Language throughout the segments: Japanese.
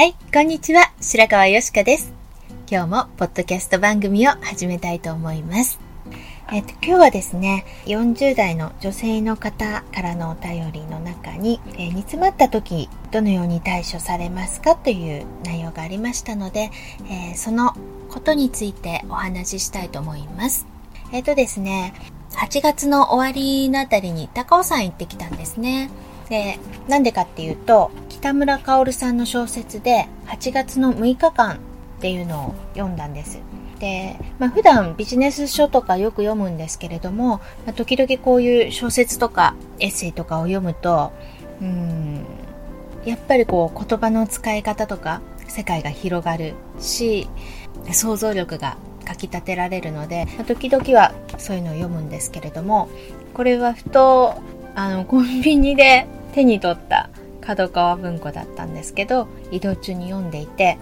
はい、こんにちは。白川よしかです。今日もポッドキャスト番組を始めたいと思います。えっと、今日はですね、40代の女性の方からのお便りの中に、えー、煮詰まった時、どのように対処されますかという内容がありましたので、えー、そのことについてお話ししたいと思います。えっ、とですね、8月の終わりのあたりに高尾山行ってきたんですね。で、なんでかっていうと、北村薫さんの小説で8月の6日間っていうのを読んだんです。で、まあ、普段ビジネス書とかよく読むんですけれども、まあ、時々こういう小説とかエッセイとかを読むと、うん、やっぱりこう言葉の使い方とか世界が広がるし、想像力がかきたてられるので、まあ、時々はそういうのを読むんですけれども、これはふと、あの、コンビニで手に取った角川文庫だったんですけど移動中に読んでいて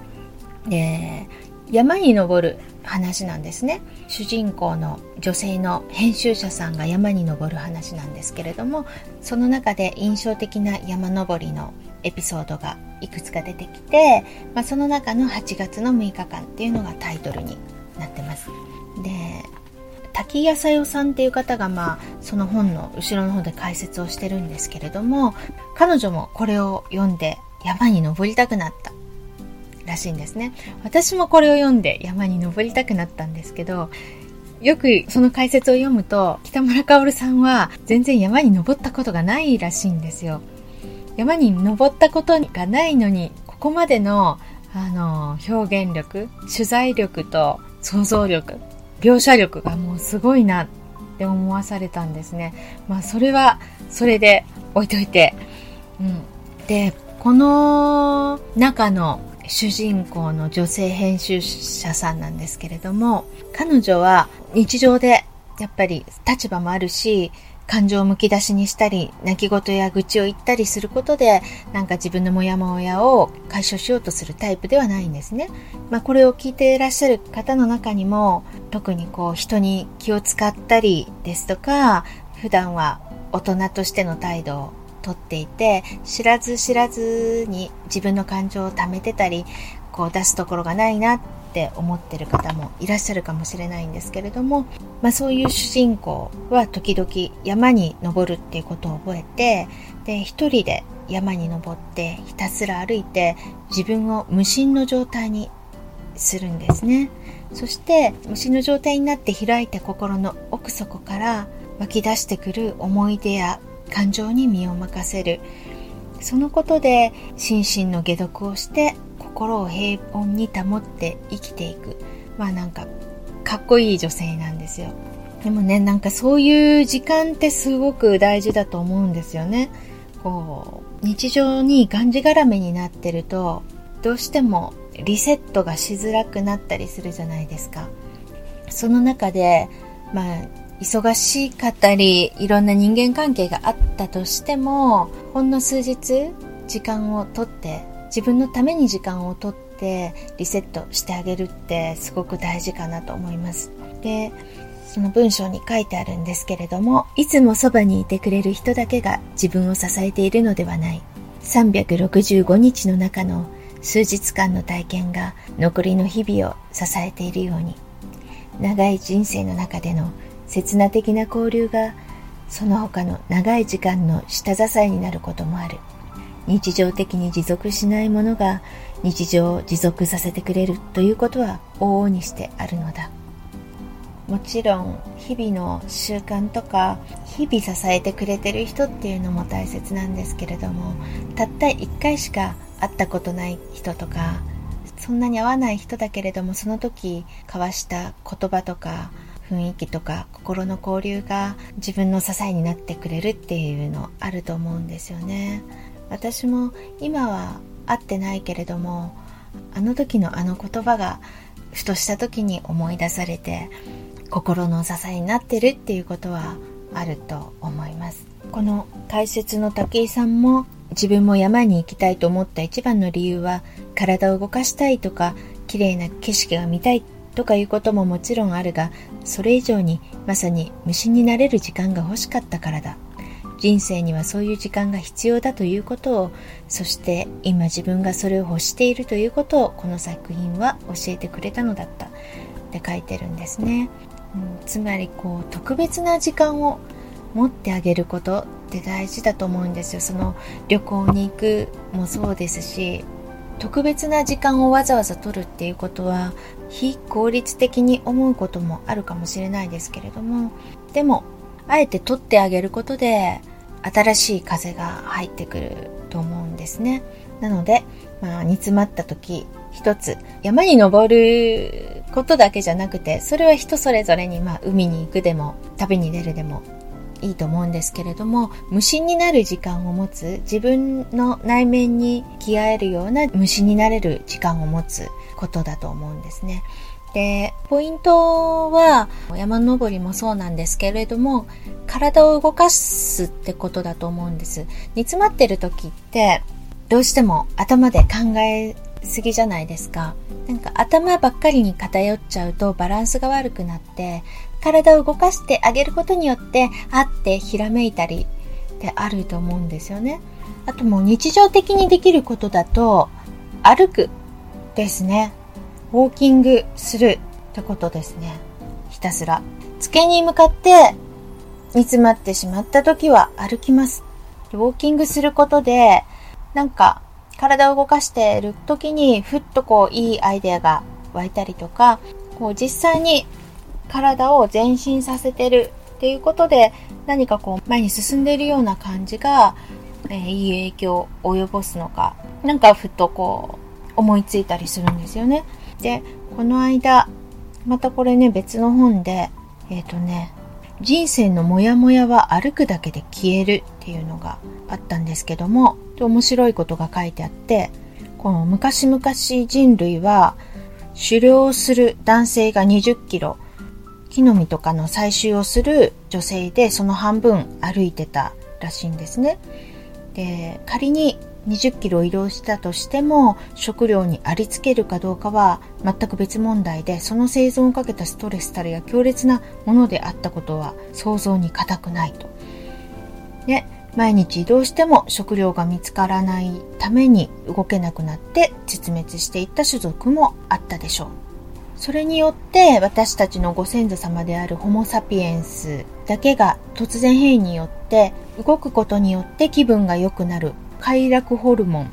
で山に登る話なんですね。主人公の女性の編集者さんが山に登る話なんですけれどもその中で印象的な山登りのエピソードがいくつか出てきて、まあ、その中の8月の6日間っていうのがタイトルになってます。で滝谷さよさんっていう方が、まあ、その本の後ろの方で解説をしてるんですけれども、彼女もこれを読んで山に登りたくなったらしいんですね。私もこれを読んで山に登りたくなったんですけど、よくその解説を読むと、北村薫さんは全然山に登ったことがないらしいんですよ。山に登ったことがないのに、ここまでのあの表現力、取材力と想像力描写力がもうすごいなって思わされたんですね。まあそれはそれで置いといて。うん、で、この中の主人公の女性編集者さんなんですけれども、彼女は日常でやっぱり立場もあるし、感情をむき出しにしたり、泣き言や愚痴を言ったりすることで、なんか自分のモヤモヤを解消しようとするタイプではないんですね。まあこれを聞いていらっしゃる方の中にも、特にこう人に気を使ったりですとか、普段は大人としての態度をとっていて、知らず知らずに自分の感情を溜めてたり、こう出すところがないなって思ってる方もいらっしゃるかもしれないんですけれども、まあ、そういう主人公は時々山に登るっていうことを覚えてで一人で山に登ってひたすら歩いて自分を無心の状態にするんですね。そして無心の状態になって開いた心の奥底から湧き出してくる思い出や感情に身を任せる。そのことで心身の解毒をして心を平穏に保って生きていく。まあなんかかっこいい女性なんですよ。でもねなんかそういう時間ってすごく大事だと思うんですよね。こう日常にがんじがらめになってるとどうしてもリセットがしづらくなったりするじゃないですか。その中でまあ忙しかったりいろんな人間関係があったとしてもほんの数日時間をとって自分のために時間をとってリセットしてあげるってすごく大事かなと思います。で、その文章に書いてあるんですけれども、いつもそばにいてくれる人だけが自分を支えているのではない。365日の中の数日間の体験が残りの日々を支えているように、長い人生の中での刹那的な交流がその他の長い時間の下支えになることもある。日常的に持続しないものが日常を持続させてくれるということは往々にしてあるのだ。もちろん日々の習慣とか日々支えてくれてる人っていうのも大切なんですけれどもたった一回しか会ったことない人とかそんなに会わない人だけれどもその時交わした言葉とか雰囲気とか心の交流が自分の支えになってくれるっていうのあると思うんですよね私も今は会ってないけれどもあの時のあの言葉がふとした時に思い出されて心の支えになってるっていうことはあると思います。この解説の武井さんも自分も山に行きたいと思った一番の理由は体を動かしたいとか綺麗な景色が見たいとかいうことももちろんあるがそれ以上にまさに無心になれる時間が欲しかったからだ。人生にはそういう時間が必要だということをそして今自分がそれを欲しているということをこの作品は教えてくれたのだった。って書いてるんですね。うん、つまりこう特別な時間を持ってあげることって大事だと思うんですよ。その旅行に行くもそうですし特別な時間をわざわざ取るっていうことは非効率的に思うこともあるかもしれないですけれどもでもあえて取ってあげることで新しい風が入ってくると思うんですねなので、まあ、煮詰まった時一つ山に登ることだけじゃなくて、それは人それぞれに、まあ、海に行くでも、旅に出るでもいいと思うんですけれども、無心になる時間を持つ、自分の内面に気合えるような無心になれる時間を持つことだと思うんですね。で、ポイントは山登りもそうなんですけれども、体を動かすってことだと思うんです。煮詰まってる時って、どうしても頭で考えすぎじゃないですか。なんか頭ばっかりに偏っちゃうとバランスが悪くなって、体を動かしてあげることによって、あってひらめいたりってあると思うんですよね。あともう日常的にできることだと、歩くですね。ウォーキングするってことですね。ひたすら。机に向かって煮詰まってしまった時は歩きます。ウォーキングすることで、なんか体を動かしている時にふっとこういいアイデアが湧いたりとか、こう実際に体を前進させてるっていうことで何かこう前に進んでいるような感じが、えー、いい影響を及ぼすのか、なんかふっとこう思いついたりするんですよね。で、この間、またこれね別の本で、えっ、ー、とね、人生のモヤモヤは歩くだけで消えるっていうのがあったんですけども、面白いことが書いてあってこの昔々人類は狩猟をする男性が20キロ木の実とかの採集をする女性でその半分歩いてたらしいんですね。で仮に20キロ移動したとしても食料にありつけるかどうかは全く別問題でその生存をかけたストレスたるや強烈なものであったことは想像に難くないと。で毎日移動しても食料が見つからないために動けなくなって絶滅していった種族もあったでしょう。それによって私たちのご先祖様であるホモ・サピエンスだけが突然変異によって動くことによって気分が良くなる快楽ホルモン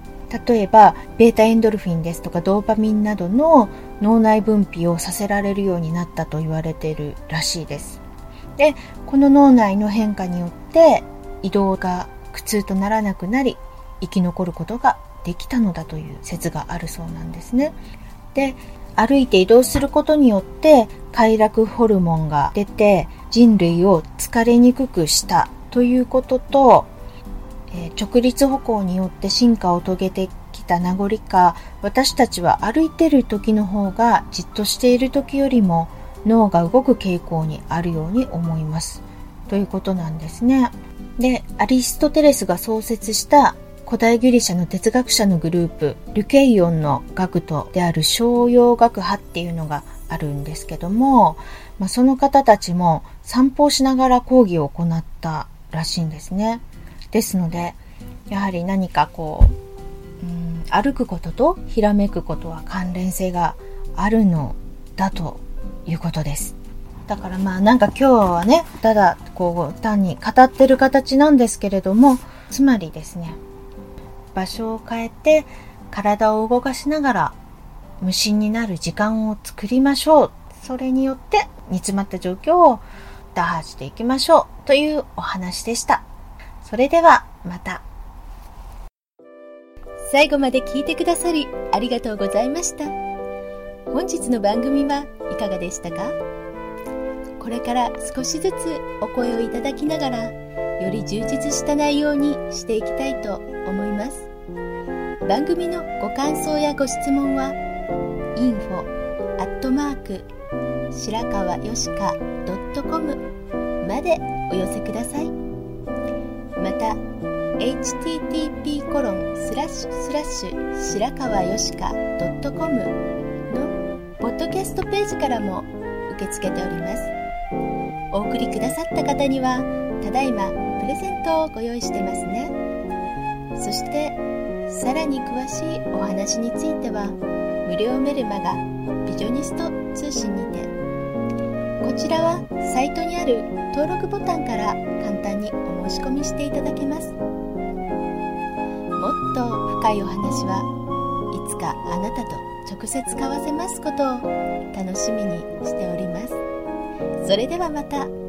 例えばベータエンドルフィンですとかドーパミンなどの脳内分泌をさせられるようになったと言われているらしいですでこの脳内の変化によって移動が苦痛とならなくなり生き残ることができたのだという説があるそうなんですね。で歩いて移動することによって快楽ホルモンが出て人類を疲れにくくしたということと、えー、直立歩行によって進化を遂げてきた名残か私たちは歩いてる時の方がじっとしている時よりも脳が動く傾向にあるように思いますということなんですね。で、アリストテレスが創設した古代ギリシャの哲学者のグループ、リュケイオンの学徒である商用学派っていうのがあるんですけども、まあ、その方たちも散歩をしながら講義を行ったらしいんですね。ですので、やはり何かこう、うん、歩くこととひらめくことは関連性があるのだということです。だからまあなんか今日はね、ただこう単に語ってる形なんですけれども、つまりですね、場所を変えて体を動かしながら無心になる時間を作りましょう。それによって煮詰まった状況を打破していきましょうというお話でした。それではまた。最後まで聞いてくださりありがとうございました。本日の番組はいかがでしたか？これから少しずつお声をいただきながらより充実した内容にしていきたいと思います番組のご感想やご質問は info アットマーク白川よしか .com までお寄せくださいまた http コロンスラッシュスラッシュ白川よしか .com のポッドキャストページからも受け付けております。お送りくださった方にはただいまプレゼントをご用意してますね。そしてさらに詳しいお話については無料メルマガビジョニスト通信にてこちらはサイトにある登録ボタンから簡単にお申し込みしていただけます。もっと深いお話はいつかあなたと直接交わせますことを楽しみにしております。それではまた。